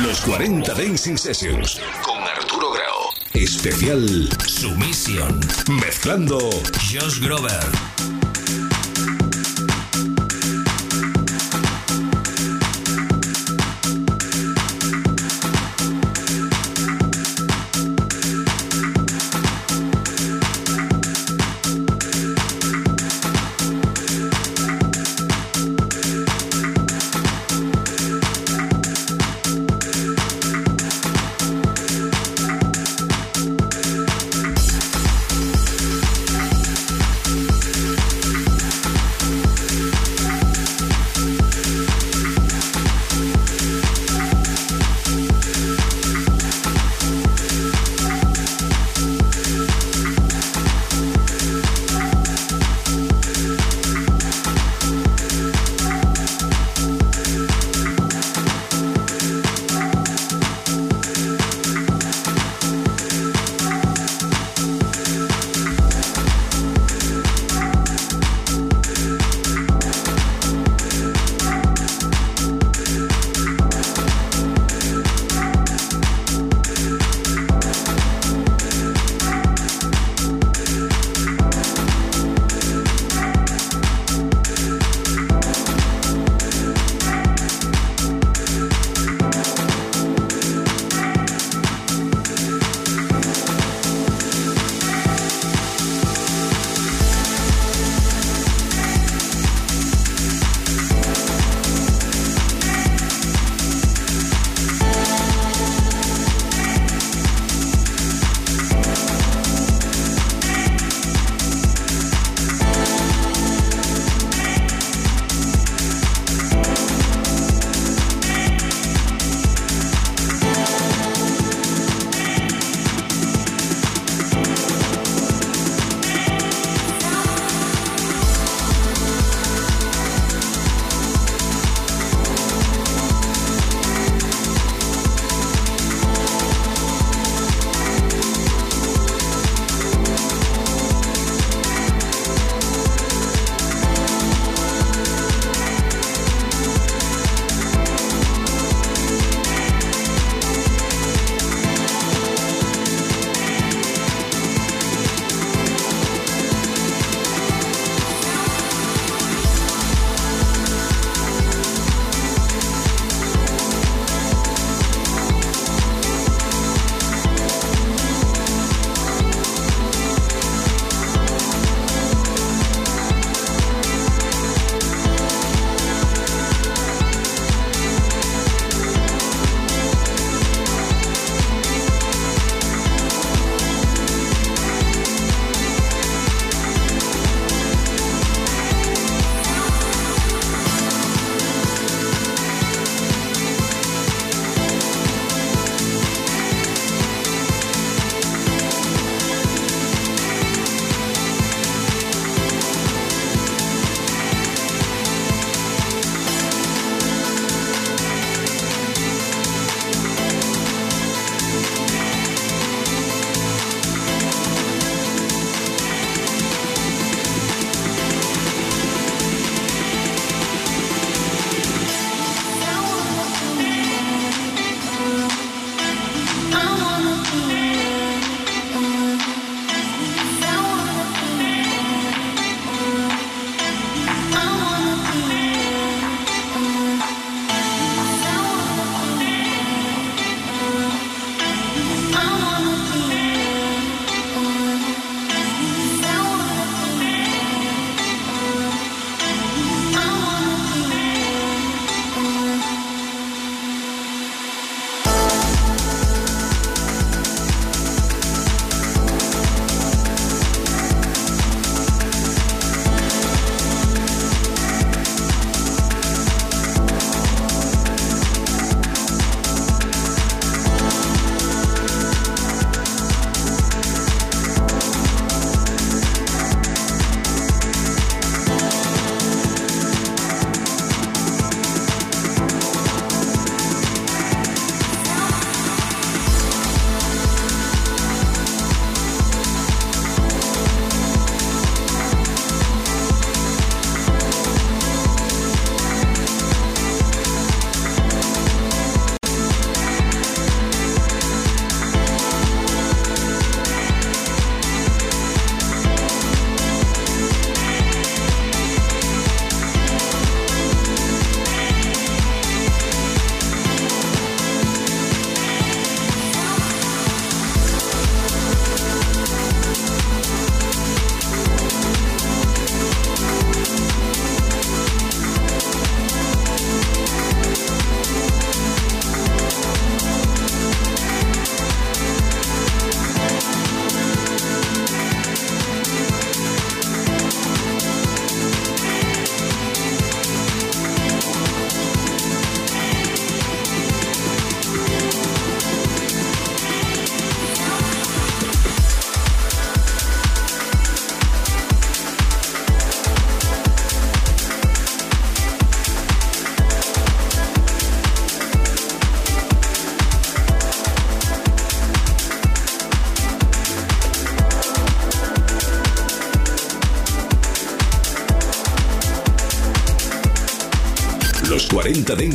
Los 40 Dancing Sessions con Arturo Grau. Especial Sumisión. Mezclando Josh Grover.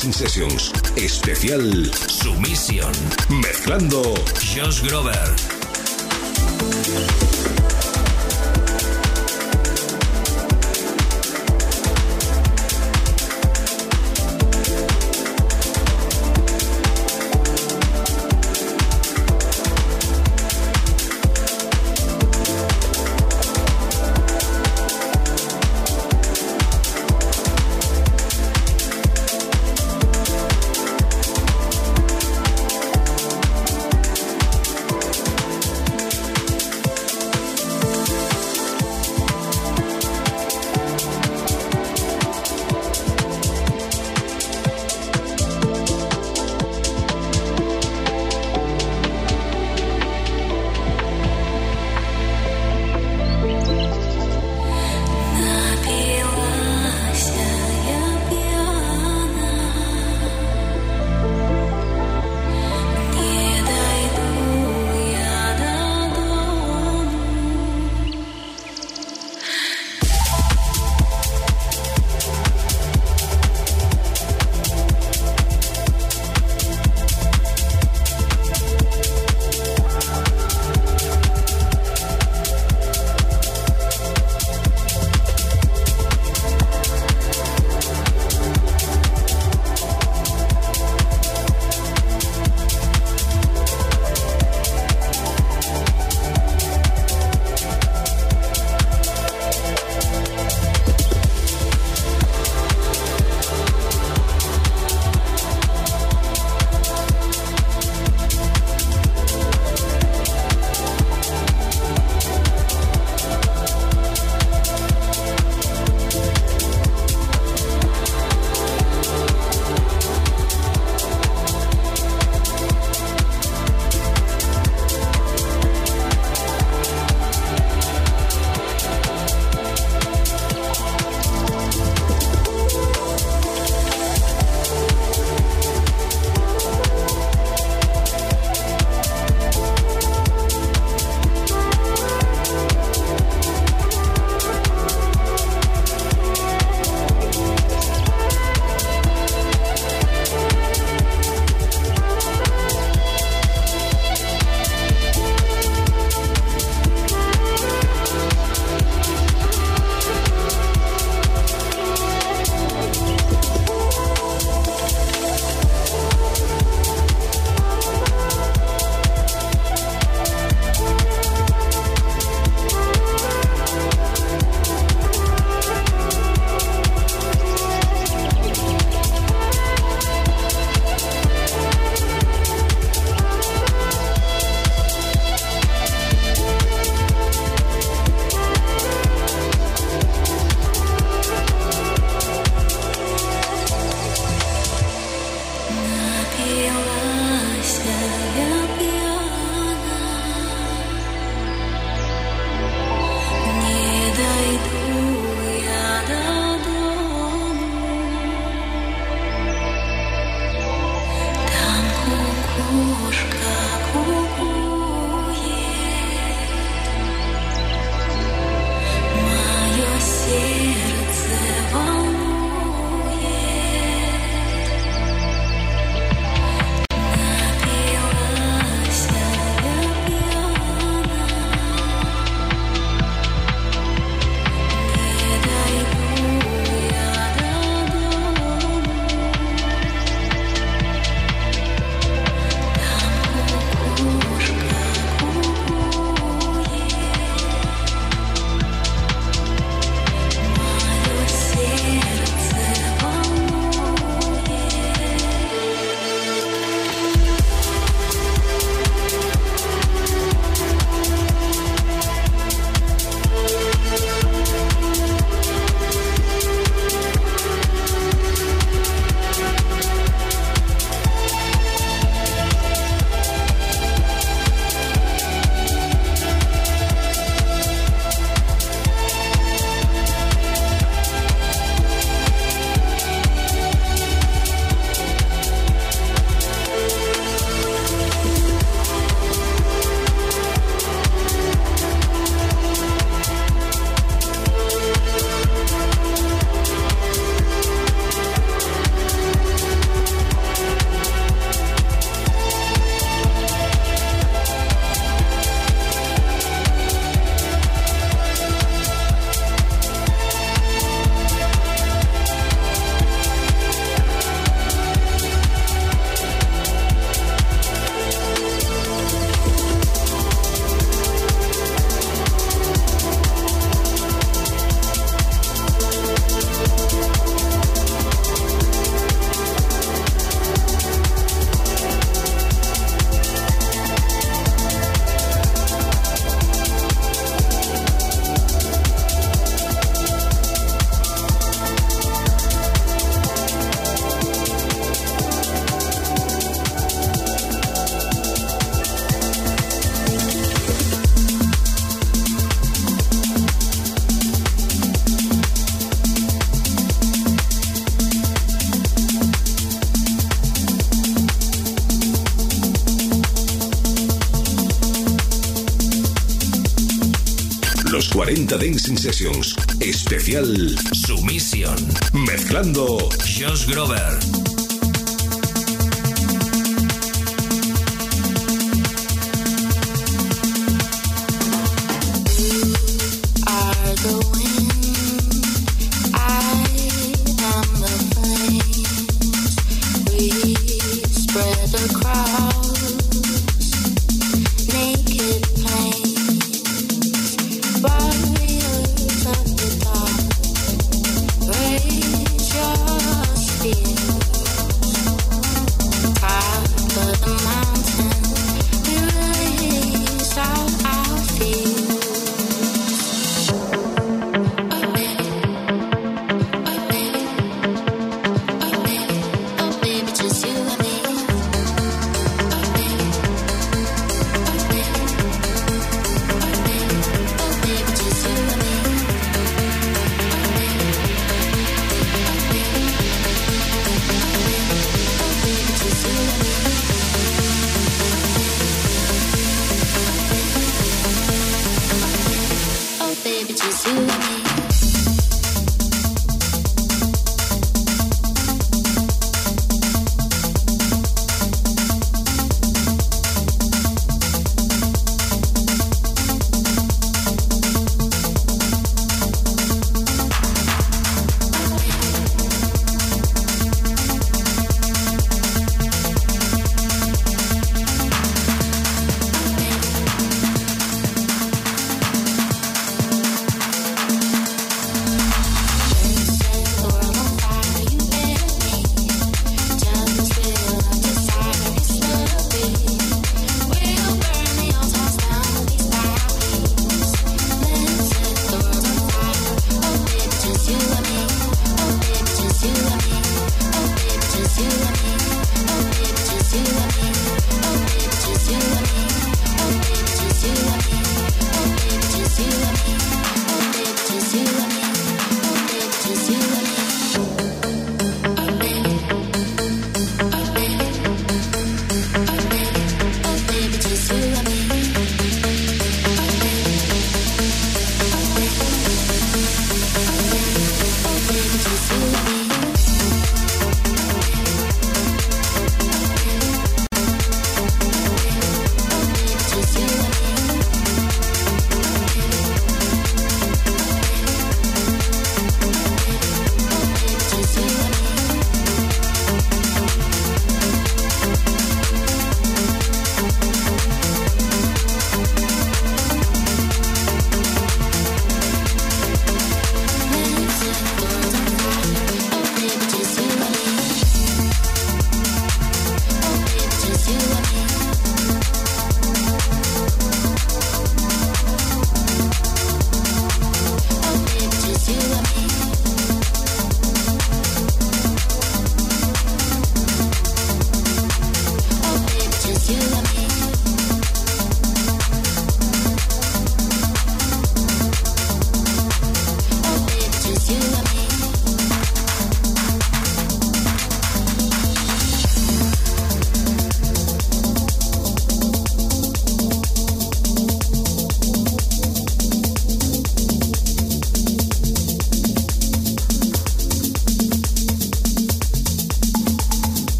Dancing Sessions. Especial Sumisión. Mezclando Josh Grover. 40 Dancing Sessions. Especial Sumisión. Mezclando Josh Grover.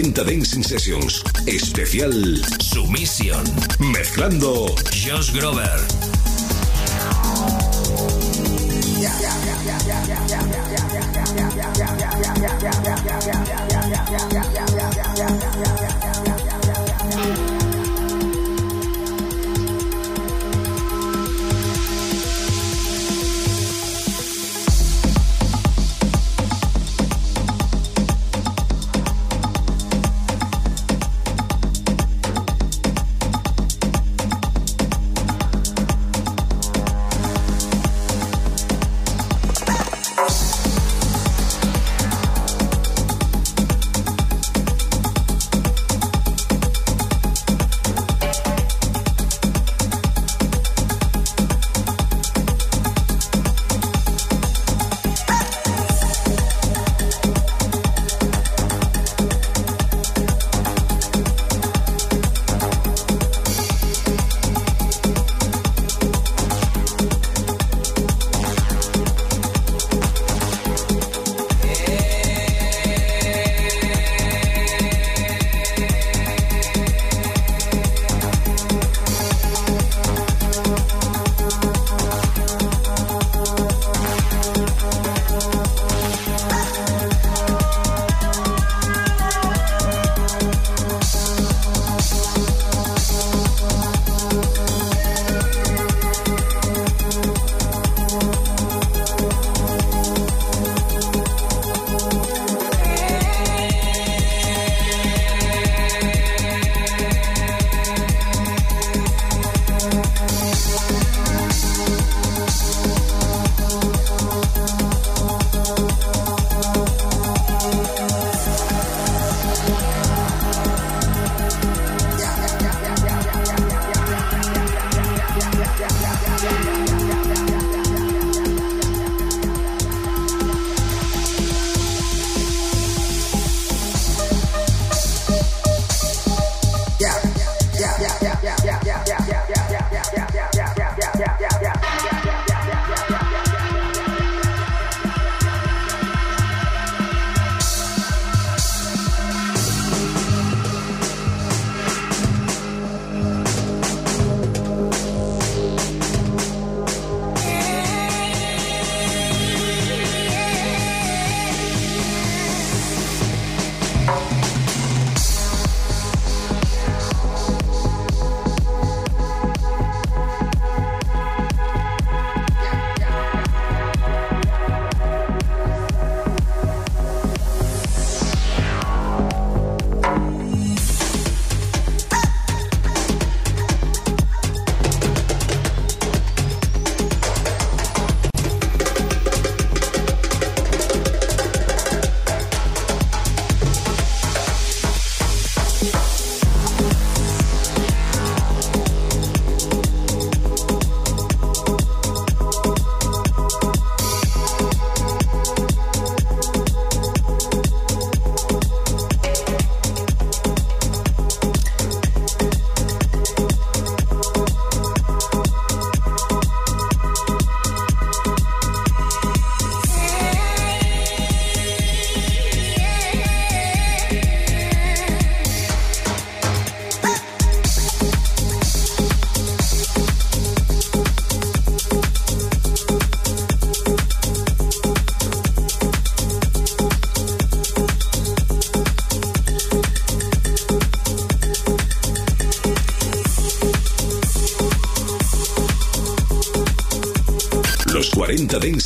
40 Dancing Sessions. Especial Sumisión. Mezclando Josh Grover.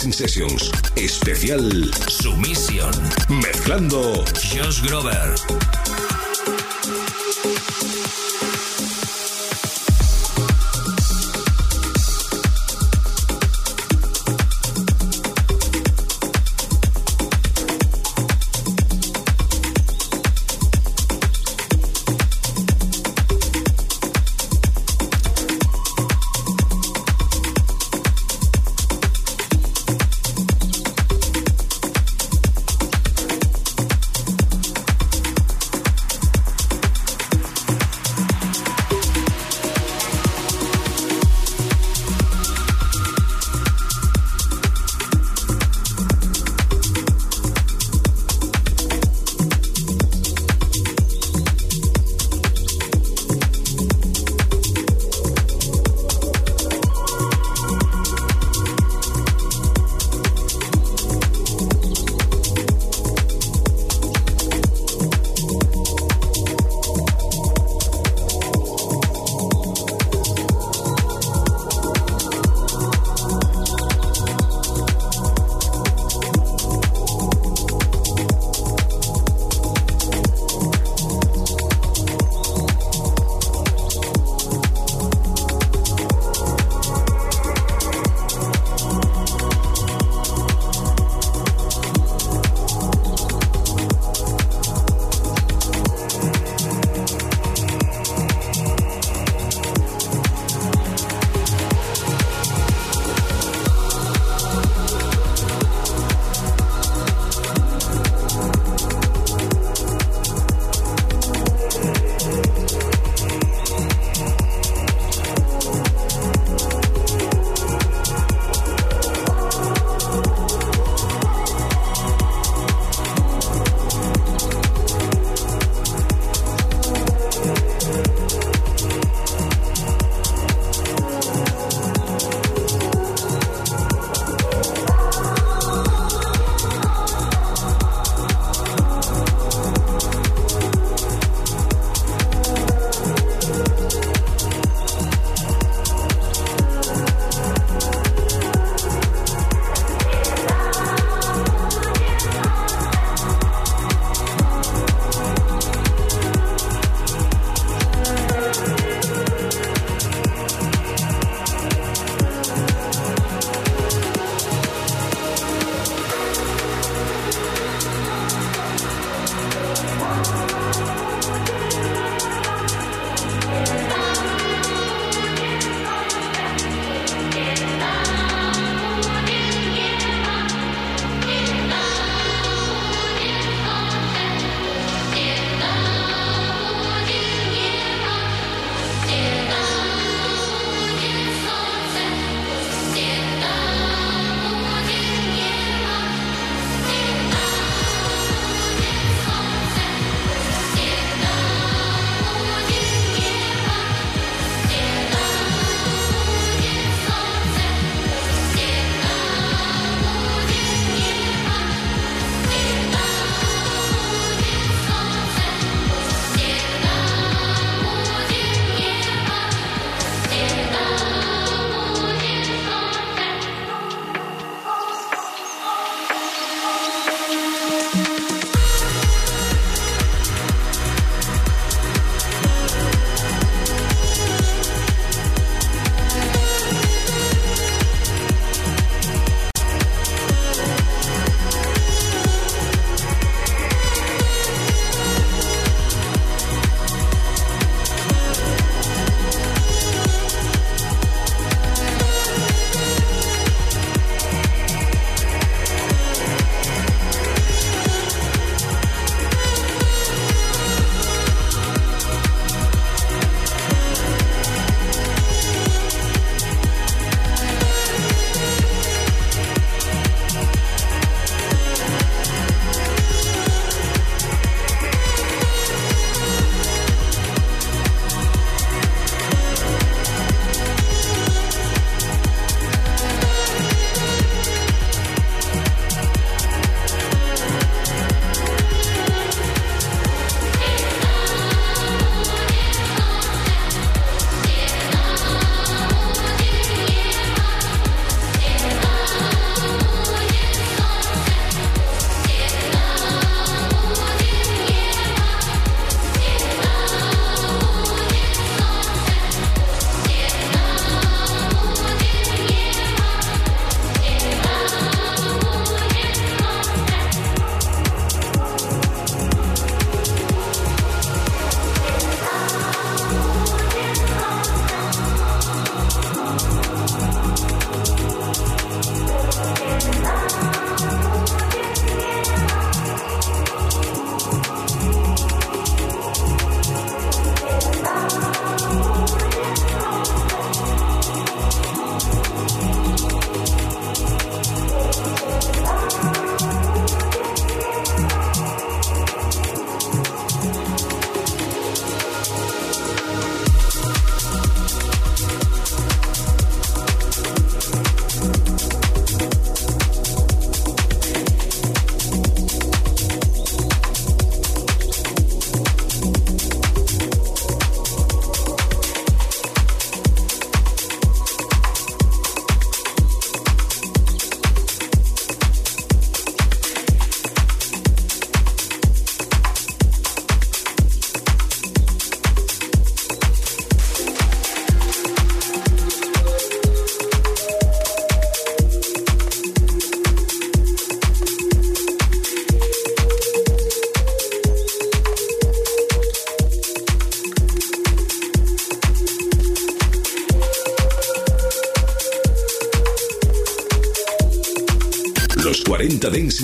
40 Dancing Sessions. Especial Sumisión. Mezclando Josh Grover.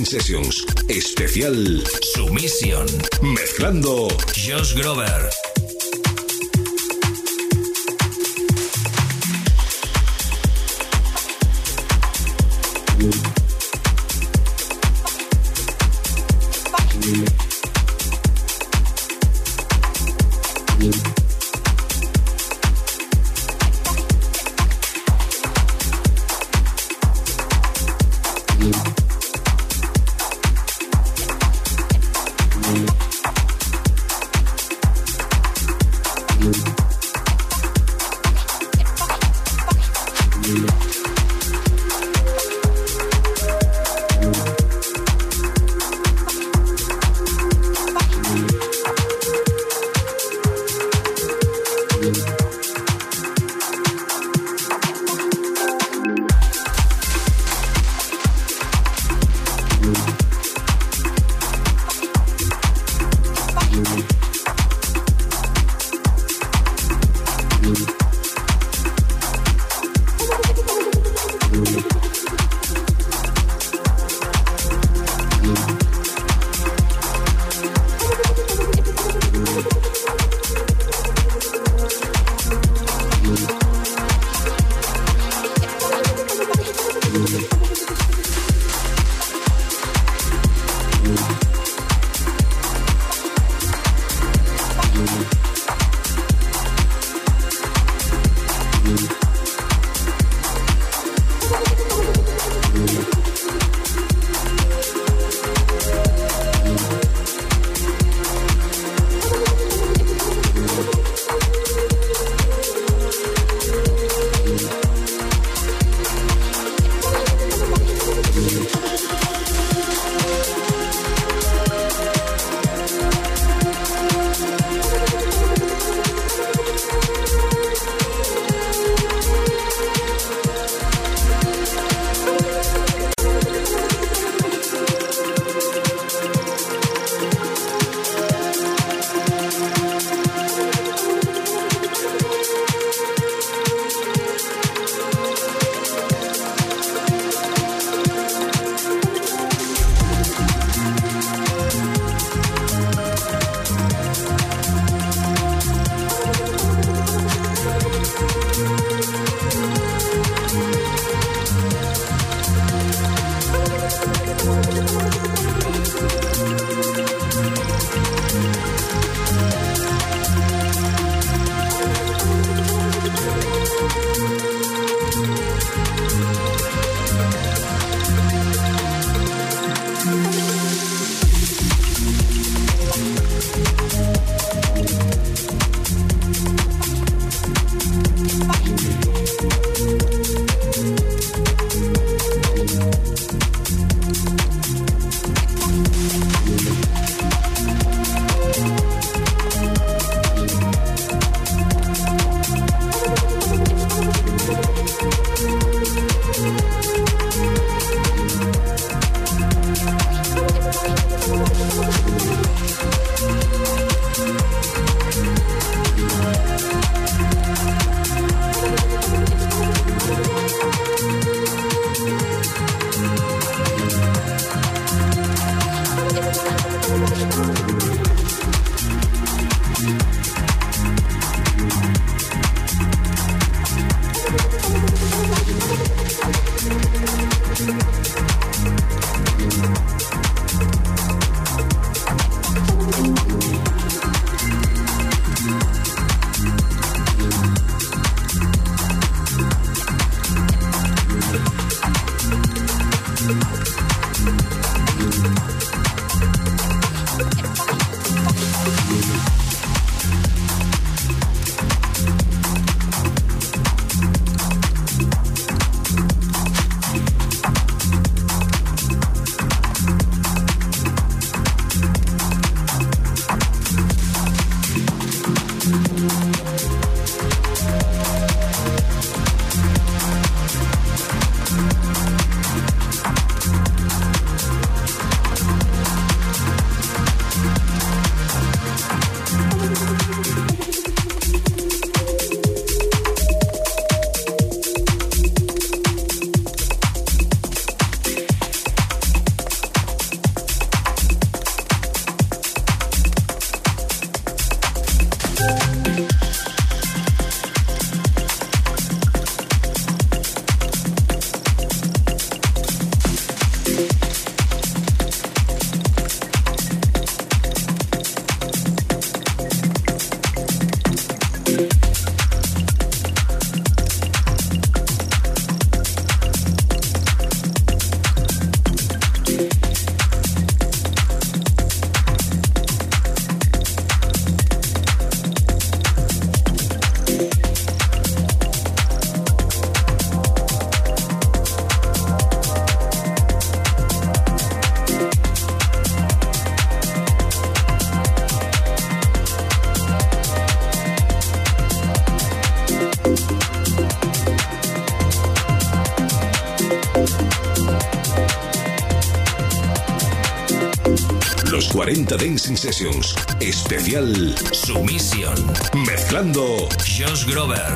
Sessions. Especial Sumisión. Mezclando Josh Grover. Los 40 Dancing Sessions. Especial Sumisión. Mezclando Josh Grover.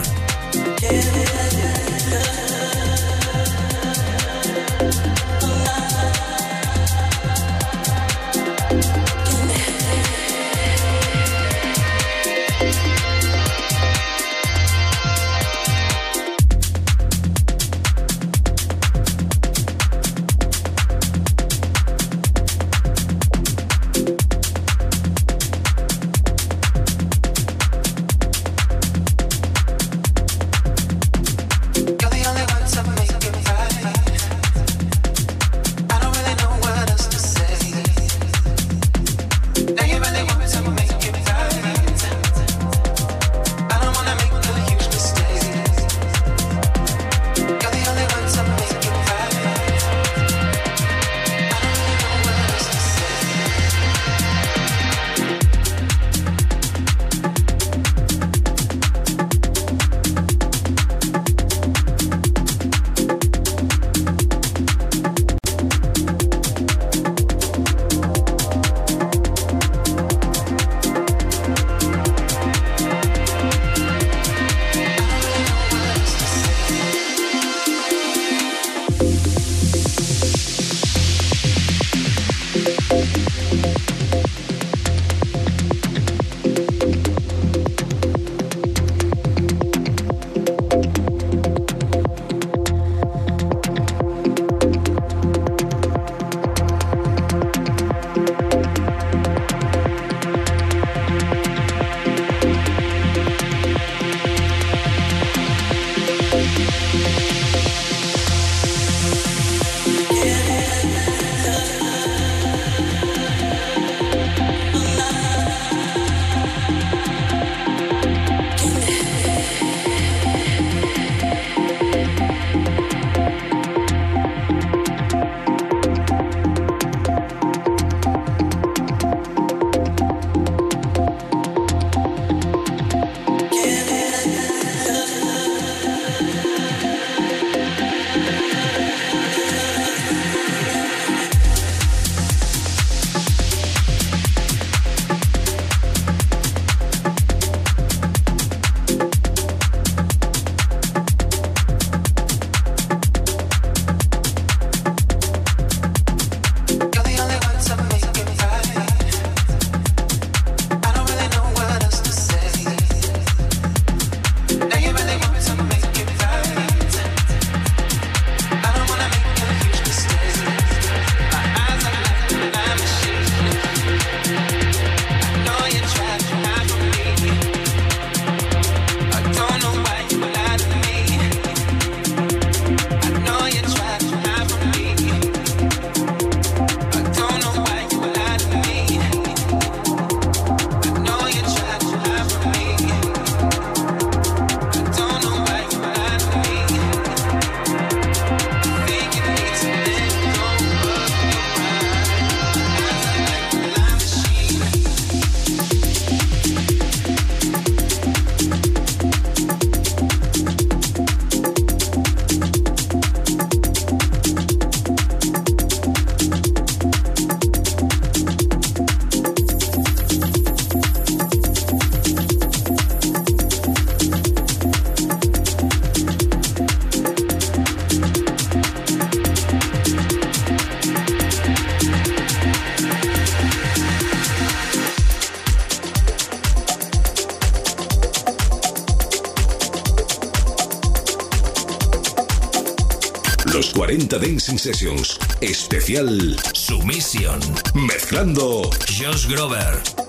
Dancing Sessions. Especial Sumisión. Mezclando Josh Grover.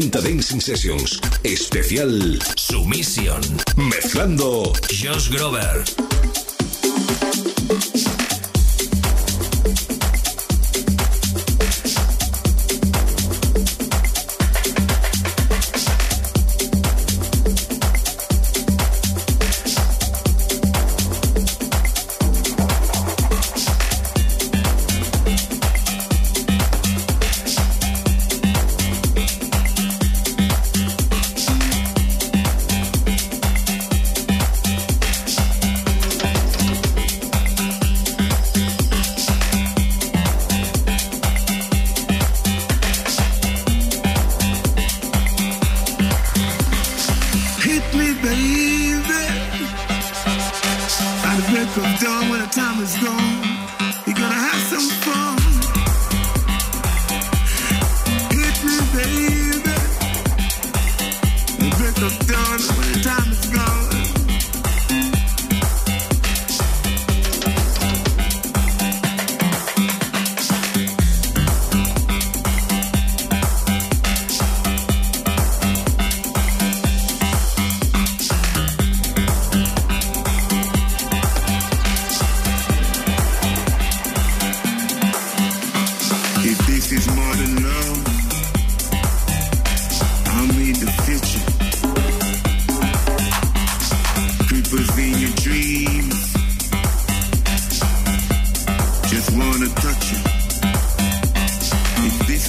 Dancing Sessions. Especial Sumisión. Mezclando Josh Grover.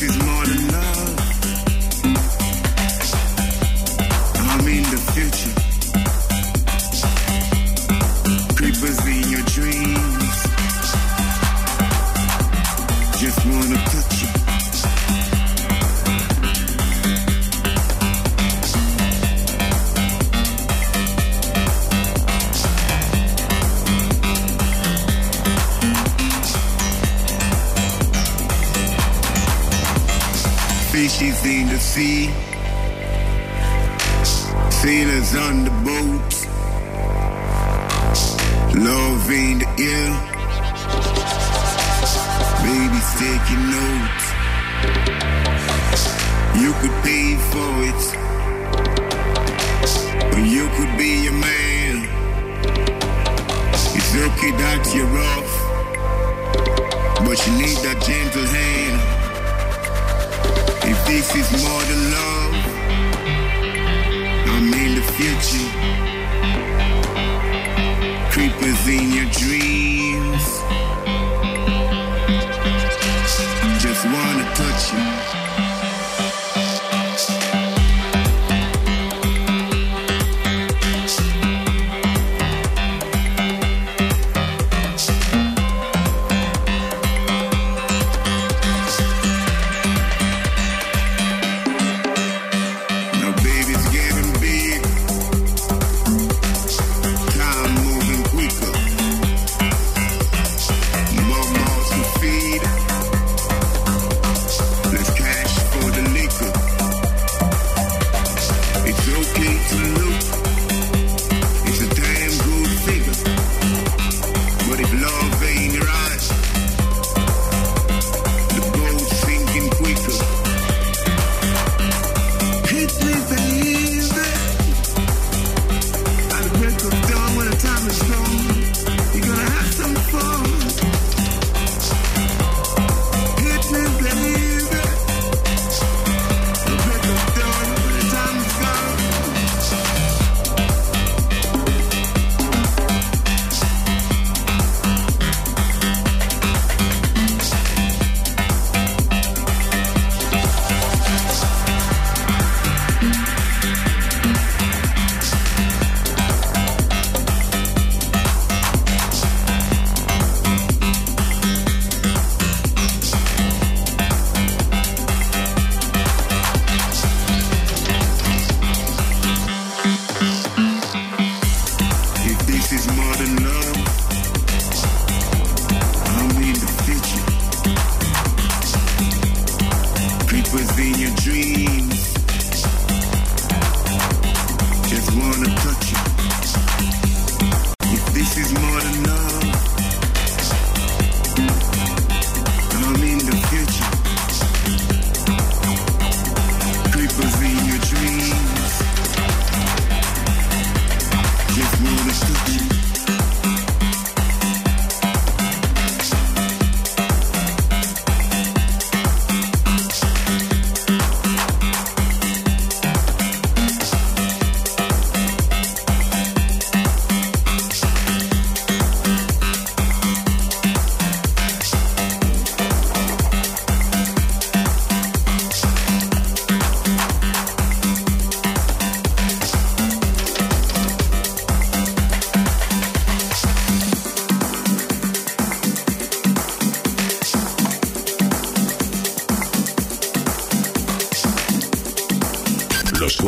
is mine. see. Seen on the boat. Loving the ear.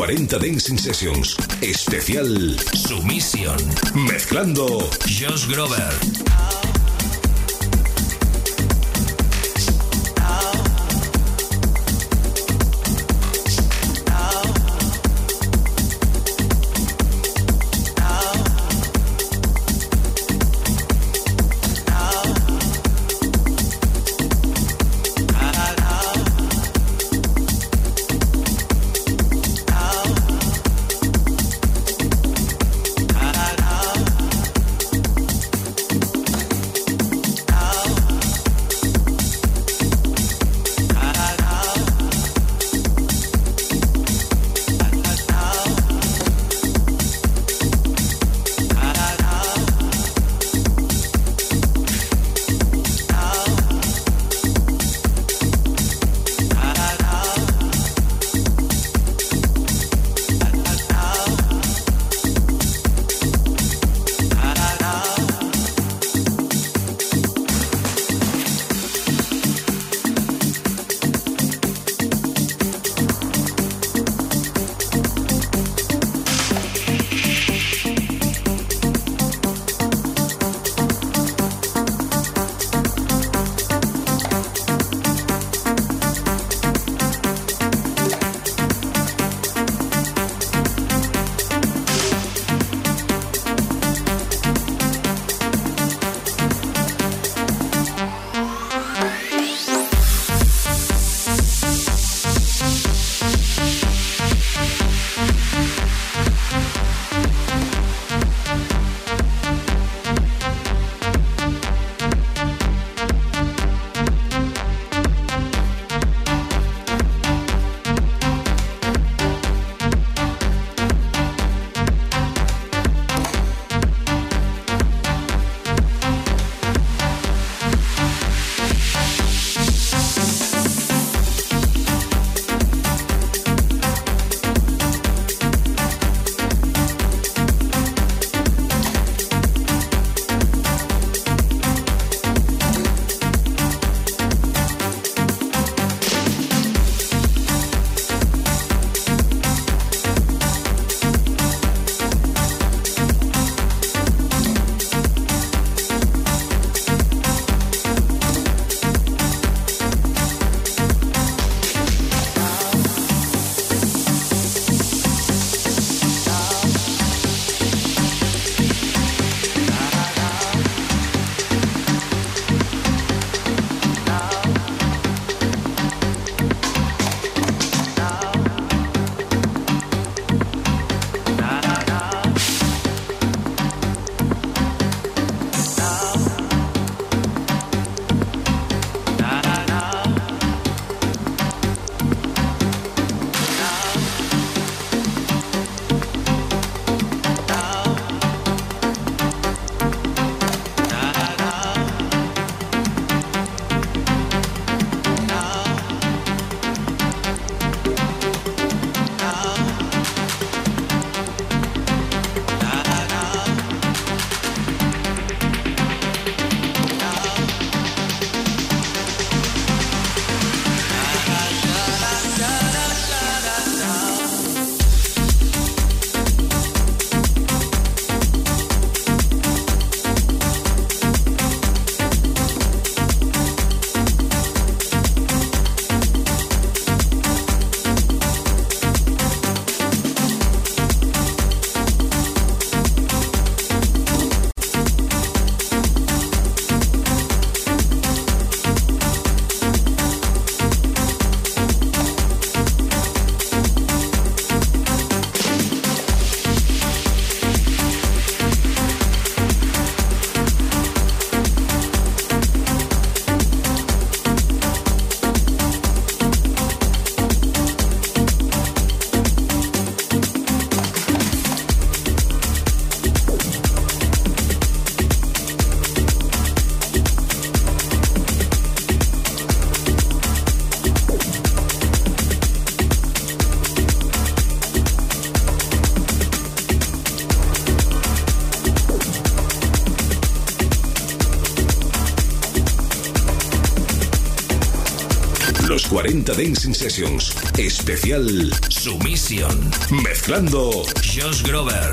40 Dancing Sessions. Especial Sumisión Mezclando Josh Grover. 40 Dancing Sessions. Especial Sumisión. Mezclando Josh Grover.